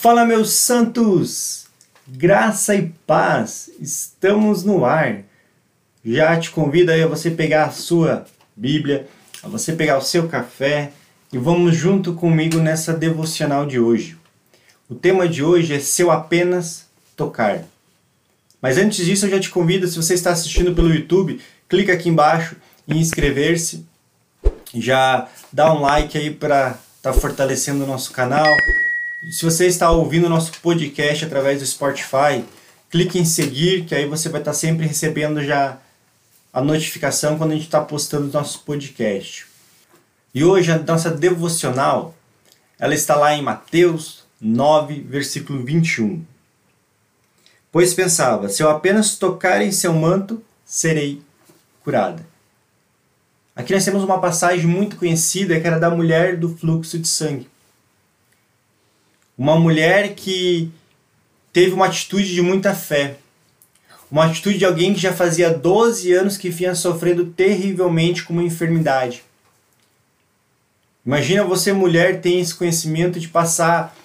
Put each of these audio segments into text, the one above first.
Fala, meus santos! Graça e paz, estamos no ar. Já te convido aí a você pegar a sua Bíblia, a você pegar o seu café e vamos junto comigo nessa devocional de hoje. O tema de hoje é Se eu apenas tocar. Mas antes disso, eu já te convido, se você está assistindo pelo YouTube, clica aqui embaixo em inscrever-se. Já dá um like aí para estar tá fortalecendo o nosso canal se você está ouvindo o nosso podcast através do Spotify, clique em seguir, que aí você vai estar sempre recebendo já a notificação quando a gente está postando o nosso podcast. E hoje a nossa devocional, ela está lá em Mateus 9, versículo 21. Pois pensava, se eu apenas tocar em seu manto, serei curada. Aqui nós temos uma passagem muito conhecida que era da mulher do fluxo de sangue. Uma mulher que teve uma atitude de muita fé. Uma atitude de alguém que já fazia 12 anos que vinha sofrendo terrivelmente com uma enfermidade. Imagina você, mulher, tem esse conhecimento de passar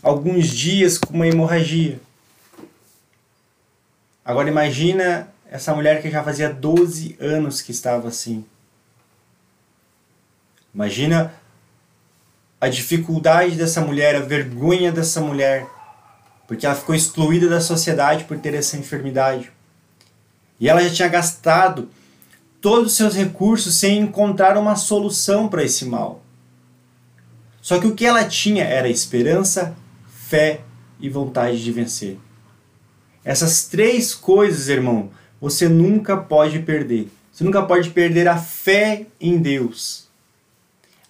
alguns dias com uma hemorragia. Agora imagina essa mulher que já fazia 12 anos que estava assim. Imagina a dificuldade dessa mulher, a vergonha dessa mulher, porque ela ficou excluída da sociedade por ter essa enfermidade. E ela já tinha gastado todos os seus recursos sem encontrar uma solução para esse mal. Só que o que ela tinha era esperança, fé e vontade de vencer. Essas três coisas, irmão, você nunca pode perder. Você nunca pode perder a fé em Deus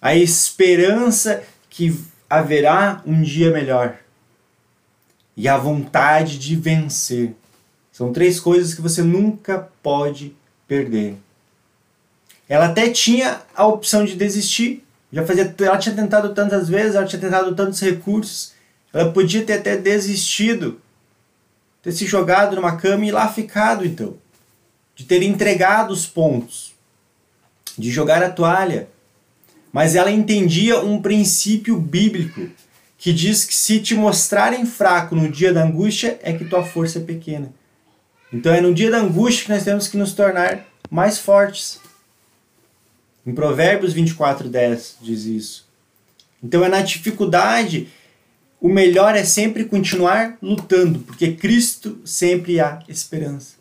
a esperança que haverá um dia melhor e a vontade de vencer. São três coisas que você nunca pode perder. Ela até tinha a opção de desistir. Já fazia, ela tinha tentado tantas vezes, ela tinha tentado tantos recursos. Ela podia ter até desistido, ter se jogado numa cama e lá ficado então, de ter entregado os pontos, de jogar a toalha mas ela entendia um princípio bíblico que diz que se te mostrarem fraco no dia da angústia, é que tua força é pequena. Então é no dia da angústia que nós temos que nos tornar mais fortes. Em Provérbios 24, 10 diz isso. Então é na dificuldade, o melhor é sempre continuar lutando, porque Cristo sempre há esperança.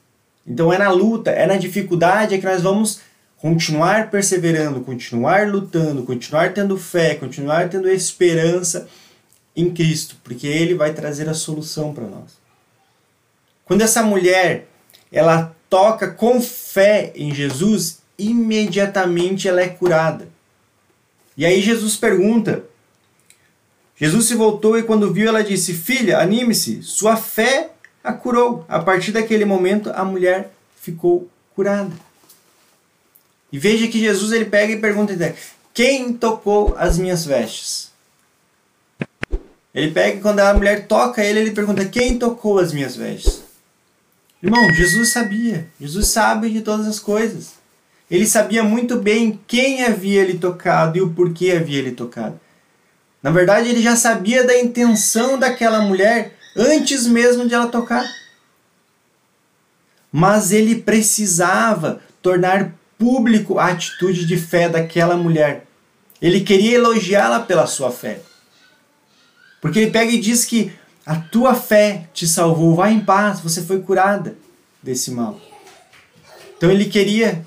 Então é na luta, é na dificuldade é que nós vamos continuar perseverando, continuar lutando, continuar tendo fé, continuar tendo esperança em Cristo, porque Ele vai trazer a solução para nós. Quando essa mulher ela toca com fé em Jesus, imediatamente ela é curada. E aí Jesus pergunta. Jesus se voltou e quando viu ela disse: Filha, anime-se, sua fé a curou. A partir daquele momento a mulher ficou curada. E veja que Jesus ele pega e pergunta: Quem tocou as minhas vestes? Ele pega e quando a mulher toca ele, ele pergunta: Quem tocou as minhas vestes? Irmão, Jesus sabia. Jesus sabe de todas as coisas. Ele sabia muito bem quem havia ele tocado e o porquê havia ele tocado. Na verdade, ele já sabia da intenção daquela mulher antes mesmo de ela tocar. Mas ele precisava tornar público a atitude de fé daquela mulher. Ele queria elogiá-la pela sua fé. Porque ele pega e diz que a tua fé te salvou, vai em paz, você foi curada desse mal. Então ele queria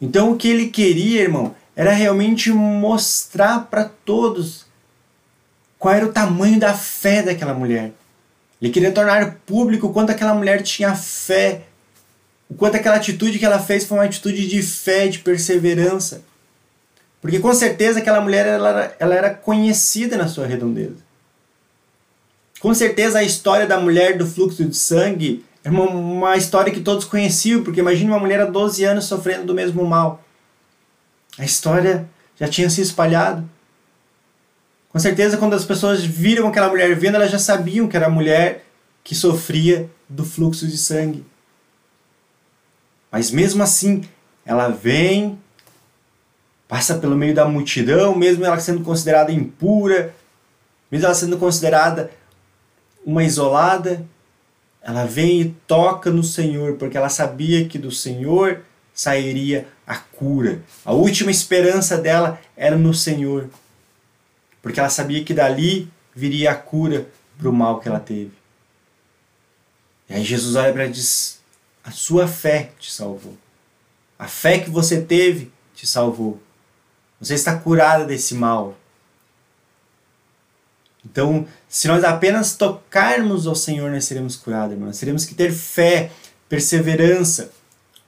Então o que ele queria, irmão, era realmente mostrar para todos qual era o tamanho da fé daquela mulher. Ele queria tornar público o quanto aquela mulher tinha fé, o quanto aquela atitude que ela fez foi uma atitude de fé, de perseverança. Porque com certeza aquela mulher ela era, ela era conhecida na sua redondeza. Com certeza a história da mulher do fluxo de sangue é uma, uma história que todos conheciam, porque imagine uma mulher há 12 anos sofrendo do mesmo mal. A história já tinha se espalhado. Com certeza, quando as pessoas viram aquela mulher vendo, elas já sabiam que era a mulher que sofria do fluxo de sangue. Mas mesmo assim, ela vem, passa pelo meio da multidão, mesmo ela sendo considerada impura, mesmo ela sendo considerada uma isolada, ela vem e toca no Senhor, porque ela sabia que do Senhor sairia a cura. A última esperança dela era no Senhor, porque ela sabia que dali viria a cura para o mal que ela teve. E aí Jesus olha para ela e diz: A sua fé te salvou. A fé que você teve te salvou. Você está curada desse mal. Então, se nós apenas tocarmos ao Senhor, nós seremos curados, irmão. Nós teremos que ter fé, perseverança,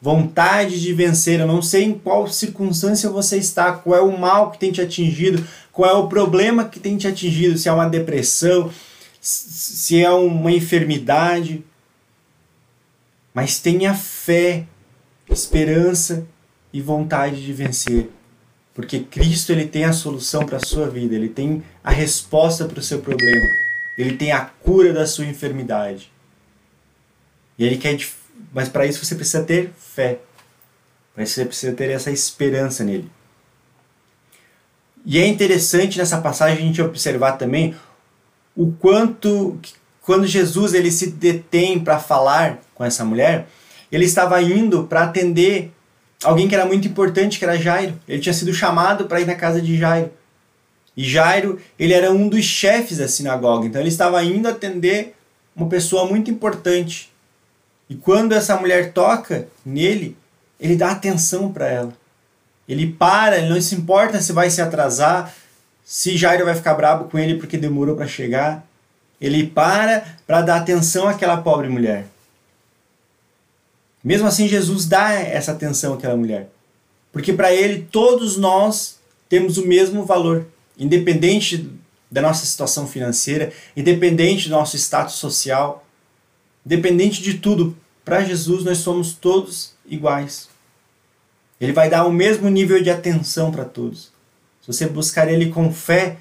vontade de vencer. Eu não sei em qual circunstância você está, qual é o mal que tem te atingido, qual é o problema que tem te atingido, se é uma depressão, se é uma enfermidade. Mas tenha fé, esperança e vontade de vencer. Porque Cristo ele tem a solução para a sua vida, ele tem a resposta para o seu problema, ele tem a cura da sua enfermidade. E ele quer, mas para isso você precisa ter fé. Isso você precisa ter essa esperança nele. E é interessante nessa passagem a gente observar também o quanto quando Jesus ele se detém para falar com essa mulher, ele estava indo para atender alguém que era muito importante, que era Jairo. Ele tinha sido chamado para ir na casa de Jairo. E Jairo, ele era um dos chefes da sinagoga, então ele estava indo atender uma pessoa muito importante. E quando essa mulher toca nele, ele dá atenção para ela. Ele para, ele não se importa se vai se atrasar, se Jairo vai ficar bravo com ele porque demorou para chegar. Ele para para dar atenção àquela pobre mulher. Mesmo assim, Jesus dá essa atenção àquela mulher. Porque para ele, todos nós temos o mesmo valor, independente da nossa situação financeira, independente do nosso status social, independente de tudo. Para Jesus, nós somos todos iguais. Ele vai dar o mesmo nível de atenção para todos. Se você buscar ele com fé,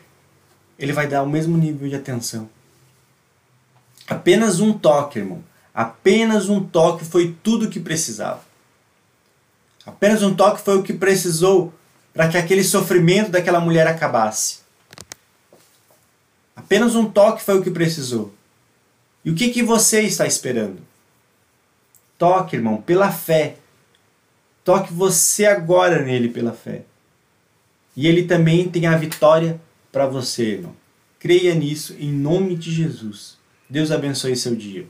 ele vai dar o mesmo nível de atenção. Apenas um toque, irmão Apenas um toque foi tudo o que precisava. Apenas um toque foi o que precisou para que aquele sofrimento daquela mulher acabasse. Apenas um toque foi o que precisou. E o que, que você está esperando? Toque, irmão, pela fé. Toque você agora nele pela fé. E ele também tem a vitória para você, irmão. Creia nisso em nome de Jesus. Deus abençoe seu dia.